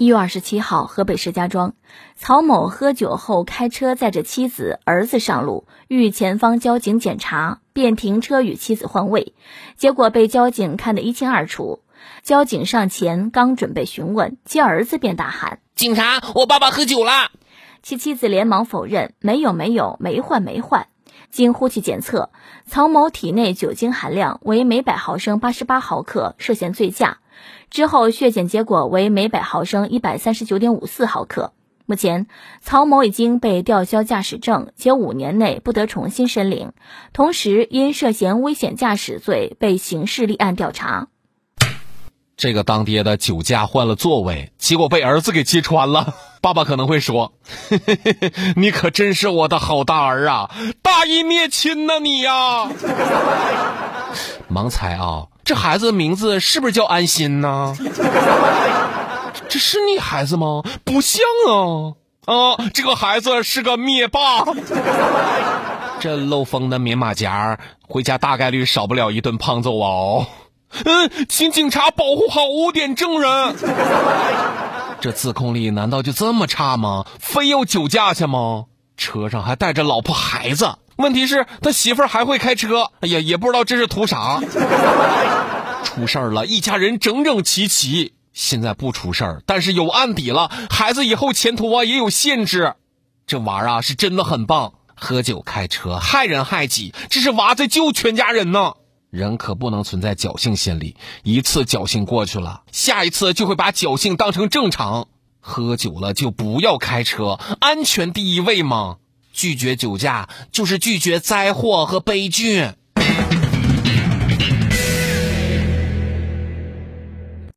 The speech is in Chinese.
一月二十七号，河北石家庄，曹某喝酒后开车载着妻子、儿子上路，遇前方交警检查，便停车与妻子换位，结果被交警看得一清二楚。交警上前刚准备询问，其儿子便大喊：“警察，我爸爸喝酒了！”其妻子连忙否认：“没有，没有，没换，没换。”经呼气检测，曹某体内酒精含量为每百毫升八十八毫克，涉嫌醉驾。之后血检结果为每百毫升一百三十九点五四毫克。目前，曹某已经被吊销驾驶证，且五年内不得重新申领。同时，因涉嫌危险驾驶罪被刑事立案调查。这个当爹的酒驾换了座位，结果被儿子给揭穿了。爸爸可能会说：“ 你可真是我的好大儿啊，大义灭亲呐你呀！”盲猜啊。这孩子的名字是不是叫安心呢？这是你孩子吗？不像啊！啊，这个孩子是个灭霸。这漏风的棉马甲，回家大概率少不了一顿胖揍哦。嗯，请警察保护好污点证人。这自控力难道就这么差吗？非要酒驾去吗？车上还带着老婆孩子。问题是，他媳妇儿还会开车，哎呀，也不知道这是图啥。出事儿了，一家人整整齐齐。现在不出事儿，但是有案底了，孩子以后前途啊也有限制。这娃儿啊是真的很棒，喝酒开车害人害己，这是娃在救全家人呢。人可不能存在侥幸心理，一次侥幸过去了，下一次就会把侥幸当成正常。喝酒了就不要开车，安全第一位嘛。拒绝酒驾就是拒绝灾祸和悲剧。